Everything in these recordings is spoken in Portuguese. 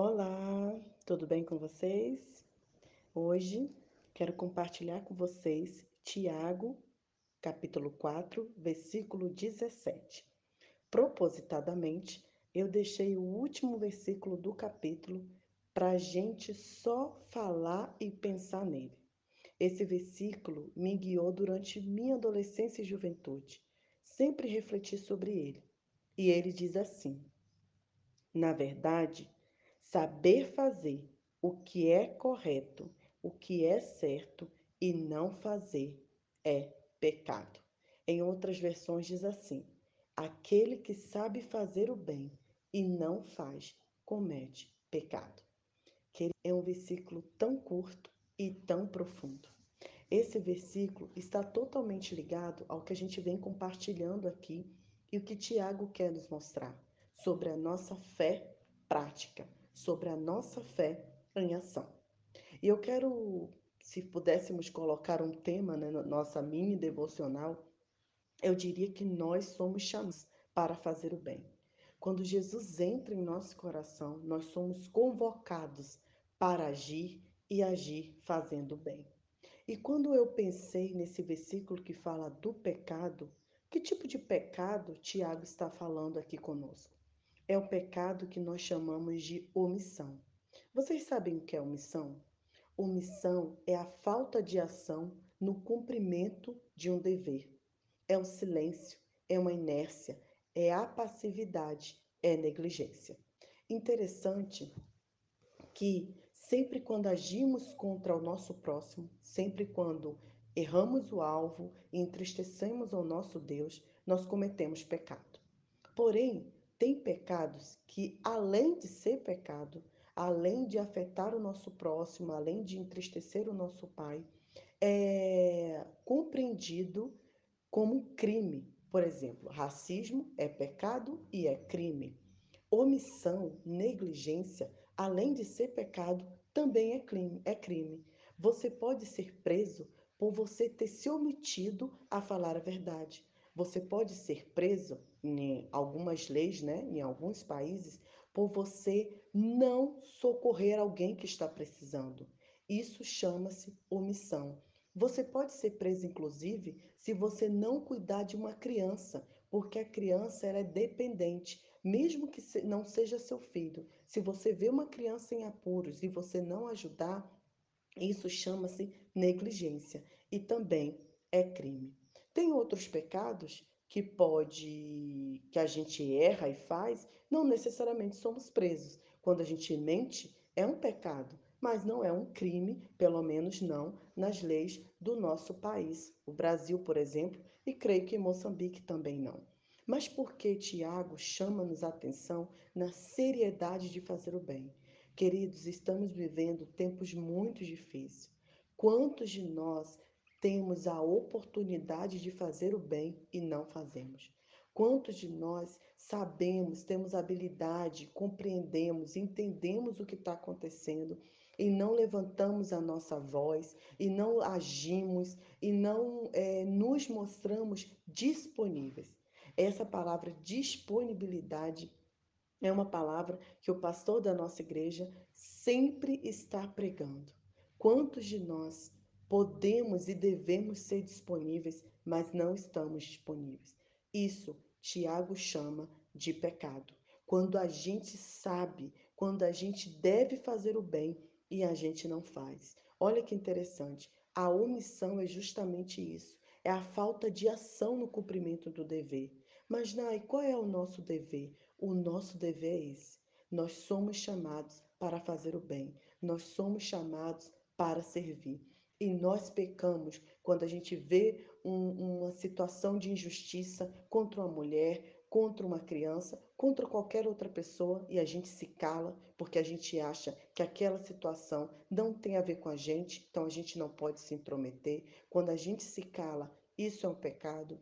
Olá, tudo bem com vocês? Hoje quero compartilhar com vocês Tiago, capítulo 4, versículo 17. Propositadamente, eu deixei o último versículo do capítulo para a gente só falar e pensar nele. Esse versículo me guiou durante minha adolescência e juventude. Sempre refleti sobre ele. E ele diz assim: Na verdade, Saber fazer o que é correto, o que é certo e não fazer é pecado. Em outras versões diz assim: aquele que sabe fazer o bem e não faz, comete pecado. Que é um versículo tão curto e tão profundo. Esse versículo está totalmente ligado ao que a gente vem compartilhando aqui e o que Tiago quer nos mostrar sobre a nossa fé prática sobre a nossa fé em ação. E eu quero, se pudéssemos colocar um tema né, na nossa mini devocional, eu diria que nós somos chamados para fazer o bem. Quando Jesus entra em nosso coração, nós somos convocados para agir e agir fazendo o bem. E quando eu pensei nesse versículo que fala do pecado, que tipo de pecado Tiago está falando aqui conosco? É o pecado que nós chamamos de omissão. Vocês sabem o que é omissão? Omissão é a falta de ação no cumprimento de um dever. É o silêncio, é uma inércia, é a passividade, é negligência. Interessante que sempre quando agimos contra o nosso próximo, sempre quando erramos o alvo e entristecemos o nosso Deus, nós cometemos pecado. Porém, tem pecados que, além de ser pecado, além de afetar o nosso próximo, além de entristecer o nosso Pai, é compreendido como crime. Por exemplo, racismo é pecado e é crime. Omissão, negligência, além de ser pecado, também é crime. É crime. Você pode ser preso por você ter se omitido a falar a verdade. Você pode ser preso em algumas leis, né, em alguns países, por você não socorrer alguém que está precisando. Isso chama-se omissão. Você pode ser preso, inclusive, se você não cuidar de uma criança, porque a criança ela é dependente, mesmo que não seja seu filho. Se você vê uma criança em apuros e você não ajudar, isso chama-se negligência e também é crime. Tem outros pecados que pode que a gente erra e faz, não necessariamente somos presos. Quando a gente mente, é um pecado, mas não é um crime, pelo menos não nas leis do nosso país. O Brasil, por exemplo, e creio que Moçambique também não. Mas por que Tiago chama-nos a atenção na seriedade de fazer o bem? Queridos, estamos vivendo tempos muito difíceis. Quantos de nós temos a oportunidade de fazer o bem e não fazemos. Quantos de nós sabemos, temos habilidade, compreendemos, entendemos o que está acontecendo e não levantamos a nossa voz, e não agimos, e não é, nos mostramos disponíveis? Essa palavra disponibilidade é uma palavra que o pastor da nossa igreja sempre está pregando. Quantos de nós Podemos e devemos ser disponíveis, mas não estamos disponíveis. Isso Tiago chama de pecado. Quando a gente sabe, quando a gente deve fazer o bem e a gente não faz. Olha que interessante. A omissão é justamente isso. É a falta de ação no cumprimento do dever. Mas, Nai, qual é o nosso dever? O nosso dever é esse. Nós somos chamados para fazer o bem. Nós somos chamados para servir. E nós pecamos quando a gente vê um, uma situação de injustiça contra uma mulher, contra uma criança, contra qualquer outra pessoa e a gente se cala porque a gente acha que aquela situação não tem a ver com a gente, então a gente não pode se intrometer. Quando a gente se cala, isso é um pecado.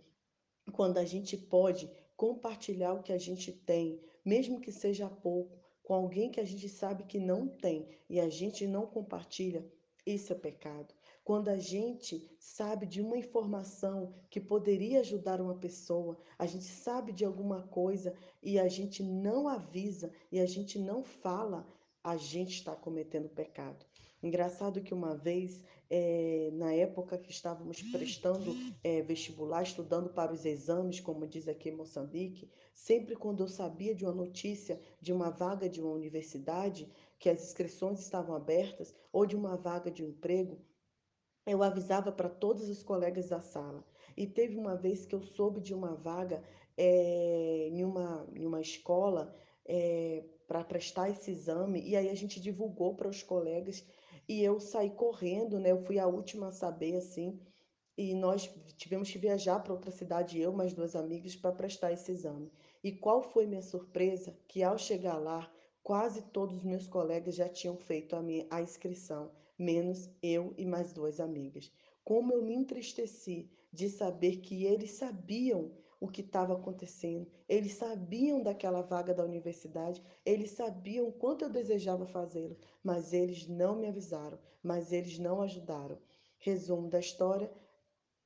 Quando a gente pode compartilhar o que a gente tem, mesmo que seja pouco, com alguém que a gente sabe que não tem e a gente não compartilha, isso é pecado. Quando a gente sabe de uma informação que poderia ajudar uma pessoa, a gente sabe de alguma coisa e a gente não avisa e a gente não fala, a gente está cometendo pecado. Engraçado que uma vez, é, na época que estávamos prestando é, vestibular, estudando para os exames, como diz aqui em Moçambique, sempre quando eu sabia de uma notícia de uma vaga de uma universidade, que as inscrições estavam abertas, ou de uma vaga de um emprego, eu avisava para todos os colegas da sala. E teve uma vez que eu soube de uma vaga é, em, uma, em uma escola é, para prestar esse exame, e aí a gente divulgou para os colegas e eu saí correndo, né? Eu fui a última a saber, assim, e nós tivemos que viajar para outra cidade, eu mais duas amigas, para prestar esse exame. E qual foi minha surpresa? Que ao chegar lá, quase todos os meus colegas já tinham feito a, minha, a inscrição, menos eu e mais duas amigas. Como eu me entristeci de saber que eles sabiam o que estava acontecendo, eles sabiam daquela vaga da universidade, eles sabiam quanto eu desejava fazê-lo, mas eles não me avisaram, mas eles não ajudaram. Resumo da história: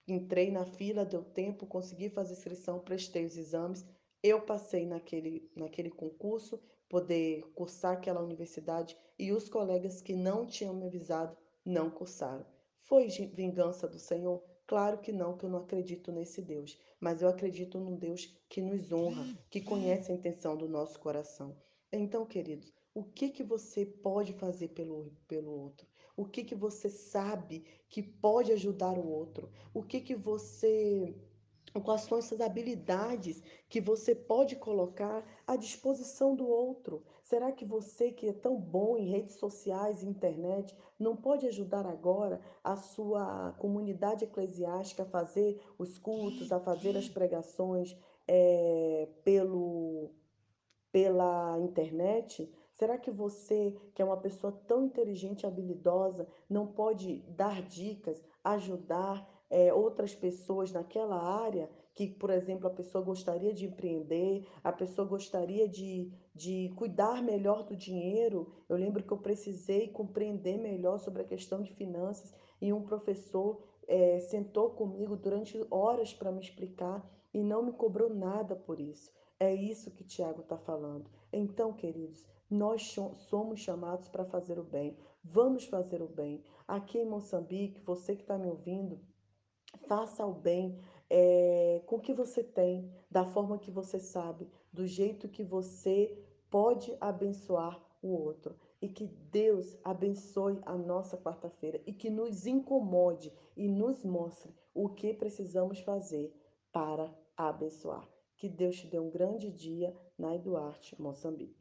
entrei na fila, deu tempo, consegui fazer inscrição, prestei os exames, eu passei naquele, naquele concurso, poder cursar aquela universidade e os colegas que não tinham me avisado não cursaram. Foi vingança do Senhor? Claro que não, que eu não acredito nesse Deus, mas eu acredito num Deus que nos honra, que conhece a intenção do nosso coração. Então, queridos, o que que você pode fazer pelo, pelo outro? O que que você sabe que pode ajudar o outro? O que que você quais são essas habilidades que você pode colocar à disposição do outro? Será que você, que é tão bom em redes sociais e internet, não pode ajudar agora a sua comunidade eclesiástica a fazer os cultos, a fazer as pregações é, pelo, pela internet? Será que você, que é uma pessoa tão inteligente e habilidosa, não pode dar dicas, ajudar é, outras pessoas naquela área? Que, por exemplo, a pessoa gostaria de empreender, a pessoa gostaria de, de cuidar melhor do dinheiro. Eu lembro que eu precisei compreender melhor sobre a questão de finanças e um professor é, sentou comigo durante horas para me explicar e não me cobrou nada por isso. É isso que Tiago está falando. Então, queridos, nós somos chamados para fazer o bem. Vamos fazer o bem. Aqui em Moçambique, você que está me ouvindo, faça o bem é, com o que você tem, da forma que você sabe, do jeito que você pode abençoar o outro. E que Deus abençoe a nossa quarta-feira e que nos incomode e nos mostre o que precisamos fazer para abençoar. Que Deus te dê um grande dia na Eduarte, Moçambique.